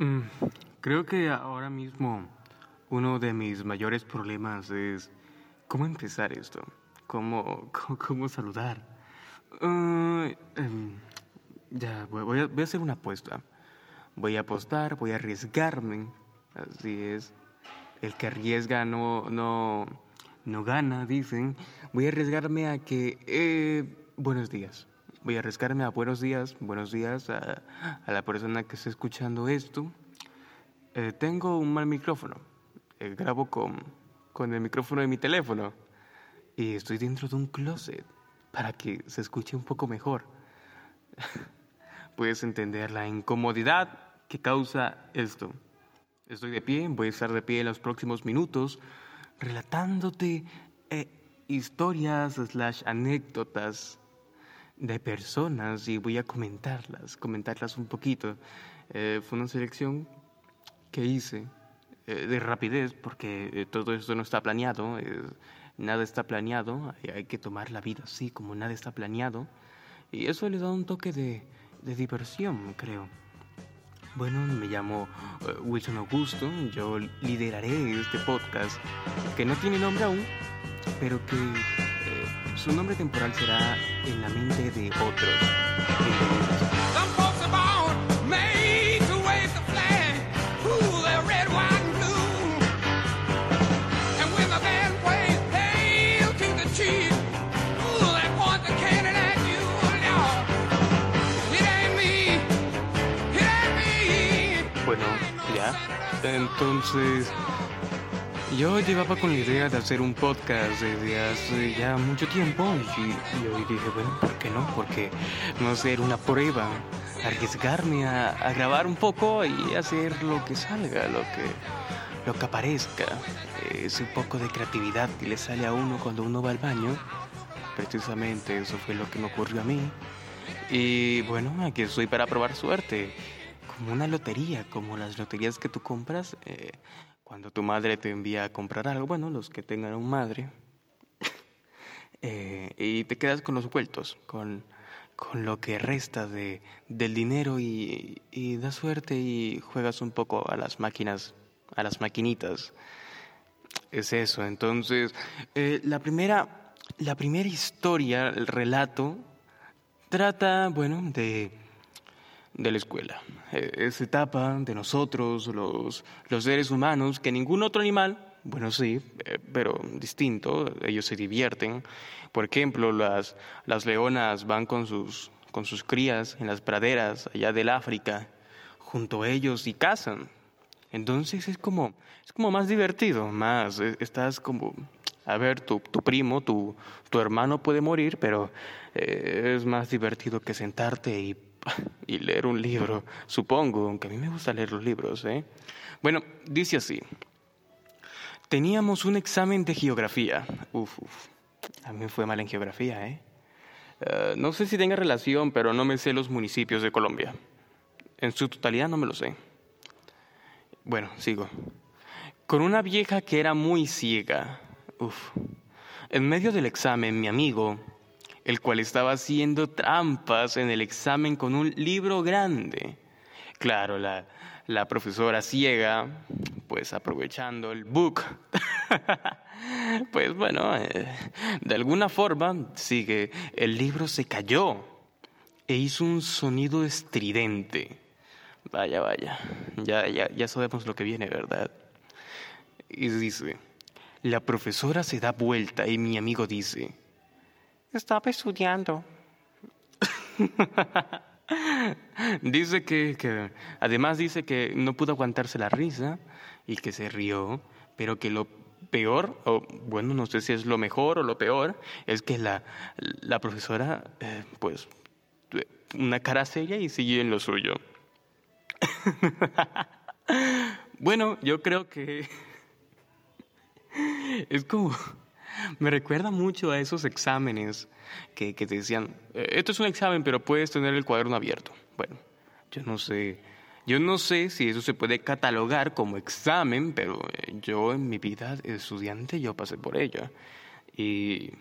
Mm, creo que ahora mismo uno de mis mayores problemas es cómo empezar esto, cómo, cómo, saludar. Uh, em, ya, voy a, voy a hacer una apuesta. Voy a apostar, voy a arriesgarme. Así es. El que arriesga no, no, no gana, dicen. Voy a arriesgarme a que... Eh, buenos días voy a arriesgarme a buenos días, buenos días a, la persona que está escuchando esto. Eh, tengo un mal micrófono, eh, grabo con, con el micrófono de mi teléfono y estoy dentro de un closet para que se escuche un poco mejor. Puedes entender la incomodidad que causa esto. Estoy de pie, voy a estar de pie en los próximos minutos relatándote eh, historias slash anécdotas de personas y voy a comentarlas, comentarlas un poquito. Eh, fue una selección que hice eh, de rapidez porque eh, todo esto no está planeado, nada está planeado, hay que tomar la vida así como nada está planeado y eso le da un toque de, de diversión, creo. Bueno, me llamo Wilson Augusto, yo lideraré este podcast que no tiene nombre aún, pero que su nombre temporal será en la mente de otros. Bueno, ya. Entonces, yo llevaba con la idea de hacer un podcast desde hace ya mucho tiempo y, hoy dije, bueno, ¿por qué no? Porque no hacer una prueba, arriesgarme a, grabar un poco y hacer lo que salga, lo que, lo que aparezca. Es un poco de creatividad que le sale a uno cuando uno va al baño. Precisamente eso fue lo que me ocurrió a mí. Y bueno, aquí estoy para probar suerte. Como una lotería, como las loterías que tú compras. Eh, cuando tu madre te envía a comprar algo, bueno, los que tengan un madre, eh, y te quedas con los vueltos, con, con lo que resta de, del dinero y, da suerte y juegas un poco a las máquinas, a las maquinitas. Es eso. Entonces, eh, la primera, la primera historia, el relato, trata, bueno, de de la escuela. Eh, esa etapa de nosotros, los, los seres humanos, que ningún otro animal, bueno, sí, eh, pero distinto, ellos se divierten. Por ejemplo, las, las leonas van con sus, con sus crías en las praderas allá del África, junto a ellos y cazan. Entonces es como, es como más divertido, más, eh, estás como, a ver, tu, tu primo, tu, tu hermano puede morir, pero es más divertido que sentarte y y leer un libro, supongo, aunque a mí me gusta leer los libros. ¿eh? Bueno, dice así. Teníamos un examen de geografía. Uf, uf. A mí me fue mal en geografía, ¿eh? ¿eh? no sé si tenga relación, pero no me sé los municipios de Colombia. En su totalidad no me lo sé. Bueno, sigo. Con una vieja que era muy ciega. Uf. En medio del examen, mi amigo, el cual estaba haciendo trampas en el examen con un libro grande. Claro, la, la profesora ciega, pues aprovechando el book, pues bueno, eh, de alguna forma, sigue, el libro se cayó e hizo un sonido estridente. Vaya, vaya, ya, ya, ya sabemos lo que viene, ¿verdad? Y dice, la profesora se da vuelta y mi amigo dice, estaba estudiando. dice que, además dice que no pudo aguantarse la risa y que se rió, pero que lo peor, o bueno, no sé si es lo mejor o lo peor, es que la, la profesora, eh, pues, una cara seria y sigue en lo suyo. bueno, yo creo que es como me recuerda mucho a esos exámenes que, te decían, eh, esto es un examen, pero puedes tener el cuaderno abierto. Bueno, yo no sé, yo no sé si eso se puede catalogar como examen, pero eh, yo en mi vida estudiante yo pasé por ello. Y,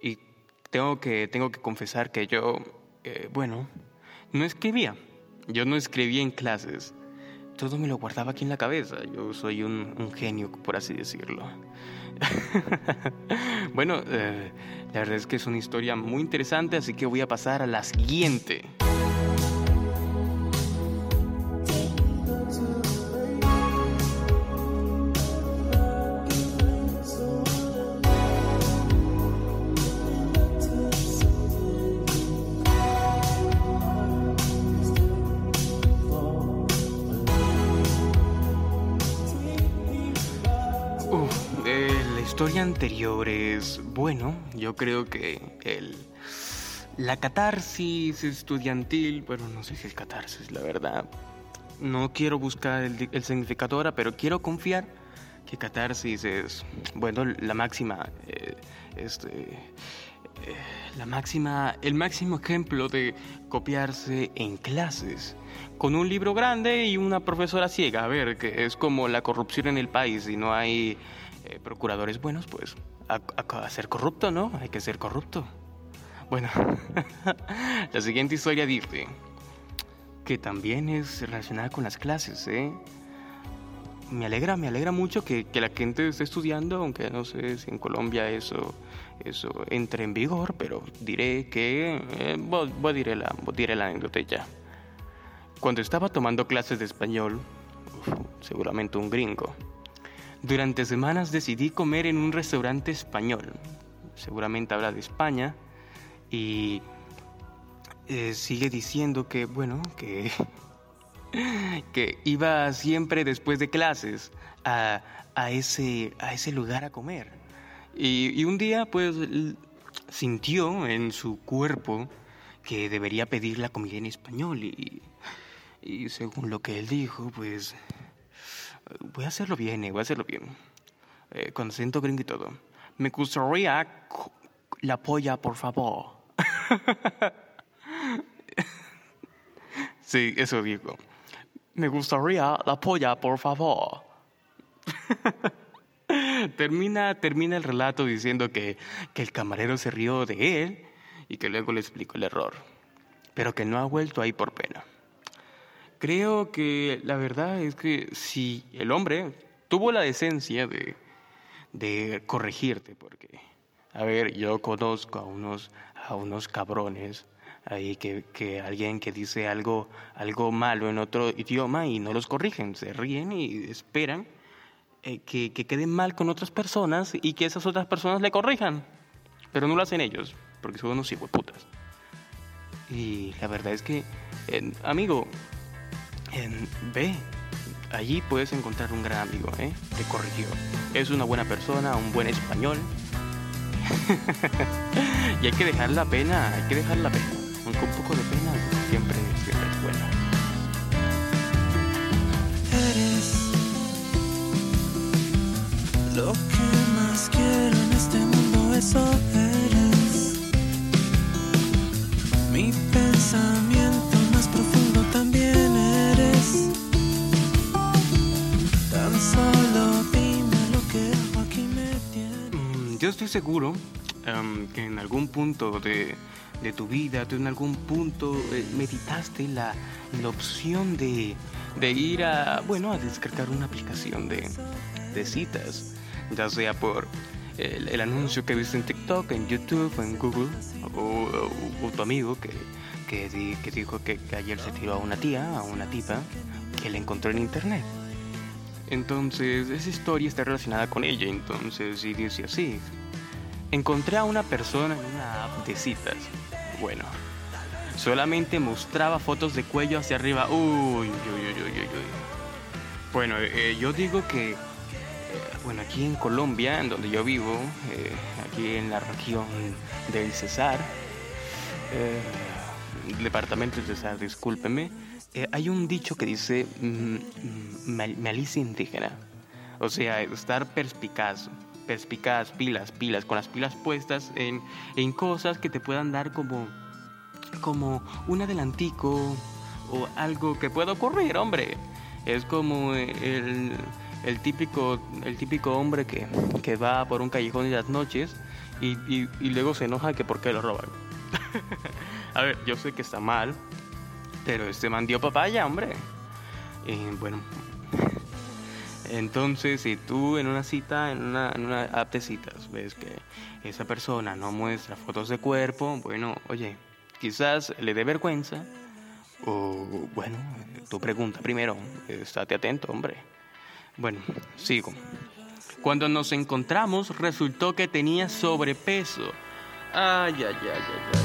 y tengo, que, tengo que confesar que yo, eh, bueno, no escribía. Yo no escribía en clases. Todo me lo guardaba aquí en la cabeza. Yo soy un, genio, por así decirlo. bueno, eh, la verdad es que es una historia muy interesante, así que voy a pasar a la siguiente. Historia anterior es, bueno, yo creo que el, la catarsis estudiantil, bueno, no sé si es catarsis, la verdad. No quiero buscar el, significado ahora, pero quiero confiar que catarsis es, bueno, la máxima, eh, este, eh, la máxima, el máximo ejemplo de copiarse en clases con un libro grande y una profesora ciega. A ver, que es como la corrupción en el país y no hay eh, procuradores buenos, pues a, ser corrupto, ¿no? Hay que ser corrupto. Bueno, la siguiente historia dice que también es relacionada con las clases, ¿eh? Me alegra, me alegra mucho que, la gente esté estudiando, aunque no sé si en Colombia eso, eso entre en vigor, pero diré que... Eh, voy, a diré la, diré la anécdota ya. Cuando estaba tomando clases de español, seguramente un gringo, durante semanas decidí comer en un restaurante español. Seguramente habla de España. Y eh, sigue diciendo que, bueno, que, que iba siempre después de clases a, ese, a ese lugar a comer. Y, un día, pues, sintió en su cuerpo que debería pedir la comida en español. Y, y según lo que él dijo, pues Voy a hacerlo bien, eh, voy a hacerlo bien. Eh, con acento gringo y todo. Me gustaría la polla, por favor. sí, eso digo. Me gustaría la polla, por favor. termina, termina el relato diciendo que, que el camarero se rió de él y que luego le explicó el error, pero que no ha vuelto ahí por pena. Creo que la verdad es que si el hombre tuvo la decencia de, de corregirte, porque, a ver, yo conozco a unos, a unos cabrones ahí que, que, alguien que dice algo, algo malo en otro idioma y no los corrigen, se ríen y esperan eh, que, que queden mal con otras personas y que esas otras personas le corrijan, pero no lo hacen ellos, porque son unos putas. Y la verdad es que, amigo, en B. Allí puedes encontrar un gran amigo, ¿eh? Te corrigió. Es una buena persona, un buen español. y hay que dejar la pena, hay que dejar la pena. Aunque un poco de pena siempre, siempre es buena. Eres lo que más quiero en este mundo, eso eres. Yo estoy seguro em, que en algún punto de, tu vida, tú en algún punto eh, meditaste la, opción de, ir a, bueno, a descargar una aplicación de, citas, ya sea por el, anuncio que viste en TikTok, en YouTube, en Google, o, tu amigo que, que, dijo que, que ayer se tiró a una tía, a una tipa, que le encontró en internet. Entonces, esa historia está relacionada con ella. Entonces, y dice así: Encontré a una persona en una app de citas. Bueno, solamente mostraba fotos de cuello hacia arriba. Uy, uy, uy, uy, uy. Bueno, eh, yo digo que, eh, bueno, aquí en Colombia, en donde yo vivo, eh, aquí en la región del Cesar, departamento del Cesar, discúlpeme eh, hay un dicho que dice mm, mm, malicia indígena. O sea, estar perspicaz, perspicaz, pilas, pilas, con las pilas puestas en, en cosas que te puedan dar como, como un adelantico o algo que pueda ocurrir, hombre. Es como el, el típico, el típico hombre que, que, va por un callejón de las noches y, y, luego se enoja que por qué lo roban. A ver, yo sé que está mal, pero este man dio papaya, hombre. Bueno, entonces si tú en una cita, en una, en una app de ves que esa persona no muestra fotos de cuerpo, bueno, oye, quizás le dé vergüenza. O bueno, tu pregunta primero, estate atento, hombre. Bueno, sigo. Cuando nos encontramos resultó que tenía sobrepeso. Ay, ay, ay, ay.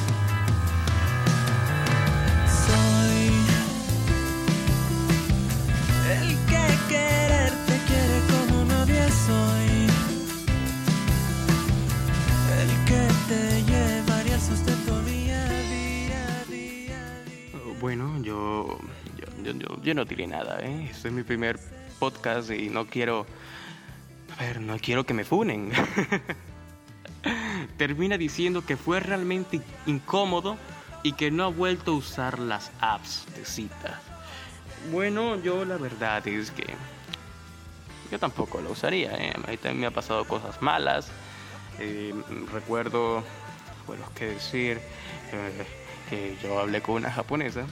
No diré nada, ¿eh? Este es mi primer podcast y no quiero... A ver, no quiero que me funen. Termina diciendo que fue realmente incómodo y que no ha vuelto a usar las apps de citas. Bueno, yo la verdad es que... Yo tampoco lo usaría, ¿eh? A mí también me ha pasado cosas malas. Eh, recuerdo, bueno, qué decir, eh, que yo hablé con una japonesa.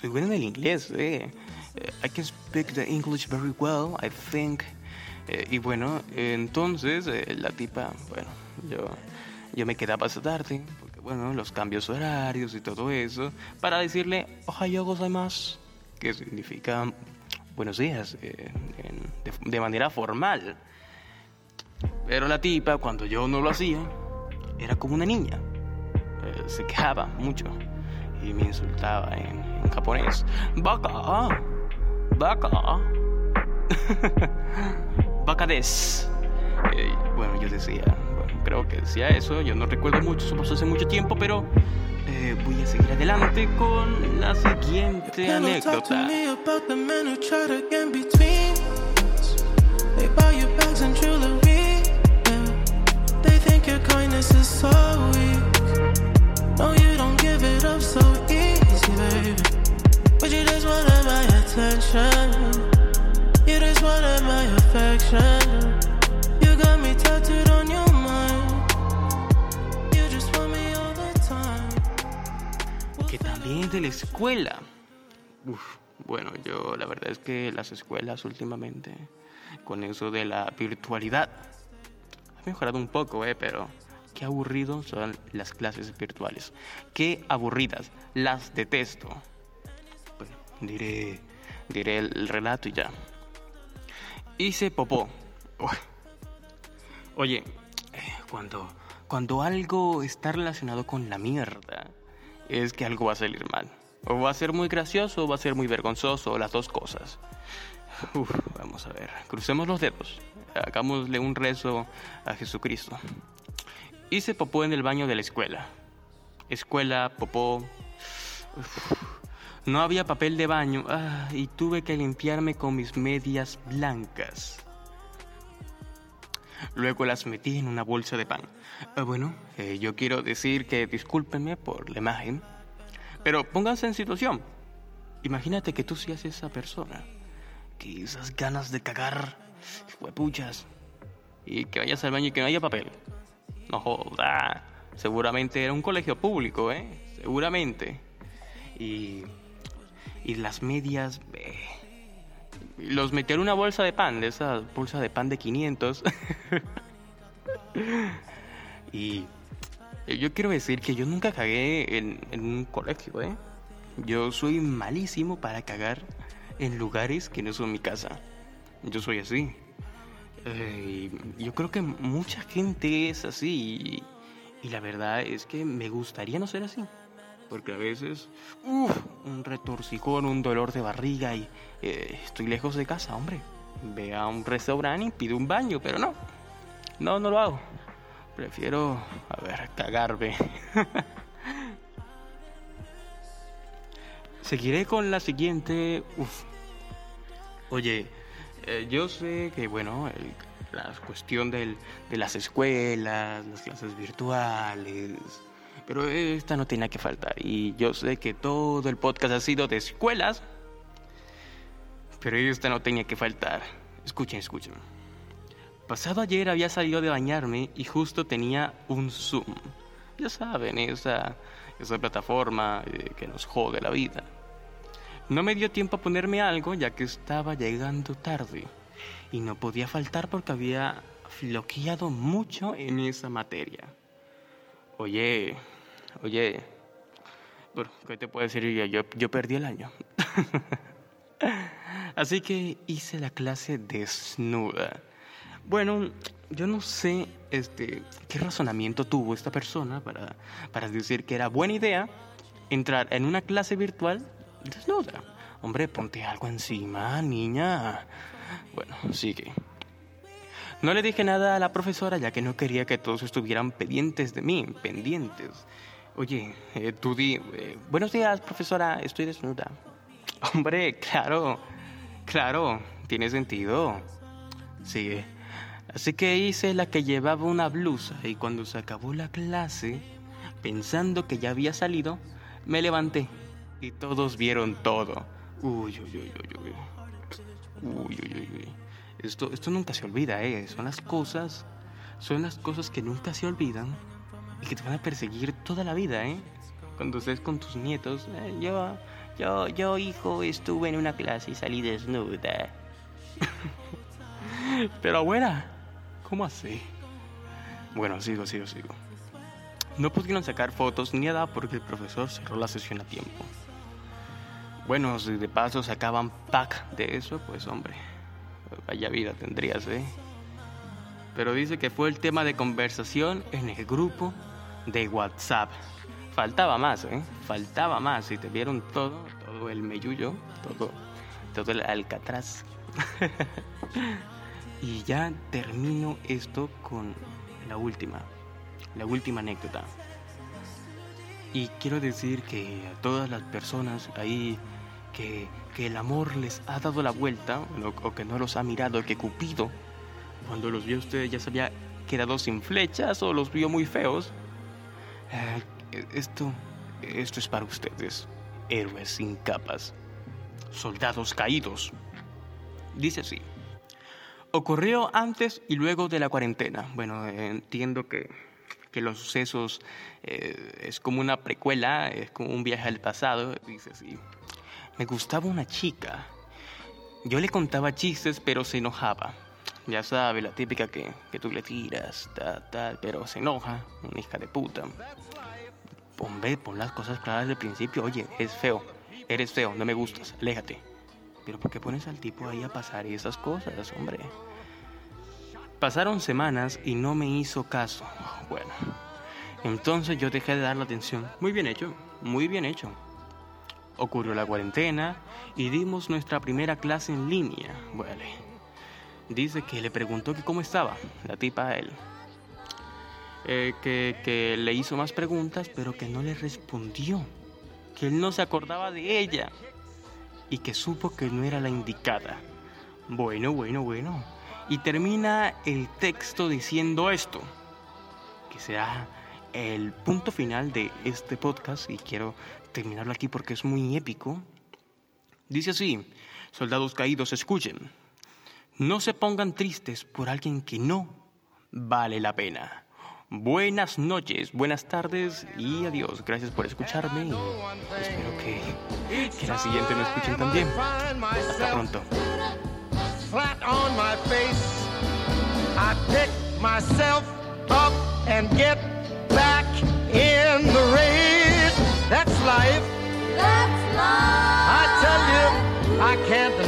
Soy bueno en el inglés, eh. Eh, I can speak the English very well, I think. Eh, y bueno, entonces eh, la tipa, bueno, yo, yo me quedaba hasta tarde, porque bueno, los cambios horarios y todo eso, para decirle Ohayo gozaimasu, que significa buenos días, eh, en- de, de manera formal. Pero la tipa, cuando yo no lo hacía, era como una niña. Eh, se quejaba mucho y me insultaba en, en japonés. Baka, baka, baka des. Eh, bueno, yo decía, bueno, creo que decía eso, yo no recuerdo mucho, eso pasó hace mucho tiempo, pero eh, voy a seguir adelante con la siguiente Pillow talk to anécdota. me about the men who try to get in between. They buy you bags and jewelry. Yeah. They think your kindness is so wanted my attention. You just wanted my affection. You got me tattooed on your mind. You just want me all the time. que también de la escuela. Uf, bueno, yo la verdad es que las escuelas últimamente, con eso de la virtualidad, ha mejorado un poco, ¿eh? Pero qué aburrido son las clases virtuales. Qué aburridas, las detesto. Diré, diré el relato y ya. Hice popó. Oye, eh, cuando, cuando algo está relacionado con la mierda, es que algo va a salir mal. O va a ser muy gracioso o va a ser muy vergonzoso, las dos cosas. Vamos a ver, crucemos los dedos. Hagámosle un rezo a Jesucristo. Hice popó en el baño de la escuela. Escuela, popó. No había papel de baño ah, y tuve que limpiarme con mis medias blancas. Luego las metí en una bolsa de pan. Ah, bueno, eh, yo quiero decir que discúlpenme por la imagen, pero pónganse en situación. Imagínate que tú seas esa persona, que esas ganas de cagar, huepuchas, y que vayas al baño y que no haya papel. No joda, seguramente era un colegio público, ¿eh? Seguramente. Y, y las medias... eh, los metí en una bolsa de pan, de esa bolsa de pan de 500. y yo quiero decir que yo nunca cagué en, en un colegio, ¿eh? Yo soy malísimo para cagar en lugares que no son mi casa. Yo soy así. Eh, yo creo que mucha gente es así. Y la verdad es que me gustaría no ser así. Porque a veces, uff, un retorcijón, un dolor de barriga y eh, estoy lejos de casa, hombre. Ve a un restaurante y pide un baño, pero no. No, no lo hago. Prefiero, a ver, cagarme. Seguiré con la siguiente. Uf. Oye, eh, yo sé que, bueno, el- la cuestión del- de las escuelas, las clases virtuales, pero esta no tenía que faltar. Y yo sé que todo el podcast ha sido de escuelas, pero esta no tenía que faltar. Escuchen, escuchen. Pasado ayer había salido de bañarme y justo tenía un Zoom. Ya saben, esa, esa plataforma eh, que nos jode la vida. No me dio tiempo a ponerme algo ya que estaba llegando tarde y no podía faltar porque había floqueado mucho en esa materia. Oye, oye, bueno, ¿qué te puedo decir yo? Yo, perdí el año. Así que hice la clase desnuda. Bueno, yo no sé este, qué razonamiento tuvo esta persona para, para decir que era buena idea entrar en una clase virtual desnuda. Hombre, ponte algo encima, niña. Bueno, sigue. No le dije nada a la profesora ya que no quería que todos estuvieran pendientes de mí, pendientes. Oye, eh, tú di, eh, buenos días, profesora, estoy desnuda. Hombre, claro, claro, tiene sentido. Sigue. Así que hice la que llevaba una blusa y cuando se acabó la clase, pensando que ya había salido, me levanté y todos vieron todo. Uy, uy, uy, uy, uy. Uy, uy, uy, uy. Esto, esto nunca se olvida, ¿eh? Son las cosas, son las cosas que nunca se olvidan y que te van a perseguir toda la vida, ¿eh? Cuando estés con tus nietos, eh, yo, yo, yo, hijo, estuve en una clase y salí desnuda. Pero abuela, ¿cómo así? Bueno, sigo, sigo, sigo. No pudieron sacar fotos ni nada porque el profesor cerró la sesión a tiempo. Bueno, si de paso sacaban pack de eso, pues hombre, vaya vida tendrías, ¿eh? Pero dice que fue el tema de conversación en el grupo de WhatsApp. Faltaba más, ¿eh? Faltaba más. Y te vieron todo, todo el meyullo, todo, todo el alcatraz. y ya termino esto con la última, la última anécdota. Y quiero decir que a todas las personas ahí que, que el amor les ha dado la vuelta, o, que no los ha mirado, que Cupido, cuando los vio a ustedes ya se había quedado sin flechas o los vio muy feos. Eh, esto, esto es para ustedes, héroes sin capas, soldados caídos. Dice así. Ocurrió antes y luego de la cuarentena. Bueno, entiendo que, que los sucesos eh, es como una precuela, es como un viaje al pasado. Dice así. Me gustaba una chica. Yo le contaba chistes, pero se enojaba. Ya sabe, la típica que, que tú le tiras, tal, tal, pero se enoja, una hija de puta. Hombre, pon las cosas claras desde el principio. Oye, es feo, eres feo, no me gustas, aléjate. Pero ¿por qué pones al tipo ahí a pasar esas cosas, hombre? Pasaron semanas y no me hizo caso. Bueno, entonces yo dejé de darle atención. Muy bien hecho, muy bien hecho. Ocurrió la cuarentena y dimos nuestra primera clase en línea. Bueno, dice que le preguntó que cómo estaba la tipa a él. Eh, que, que le hizo más preguntas, pero que no le respondió. Que él no se acordaba de ella y que supo que no era la indicada. Bueno, bueno, bueno. Y termina el texto diciendo esto, que será el punto final de este podcast y quiero terminarlo aquí porque es muy épico. Dice así, soldados caídos, escuchen. No se pongan tristes por alguien que no vale la pena. Buenas noches, buenas tardes y adiós. Gracias por escucharme y espero que, que la siguiente me escuchen también. Hasta pronto. flat on my face. I pick myself up and get back in the race. That's life. That's life. I tell you, I can't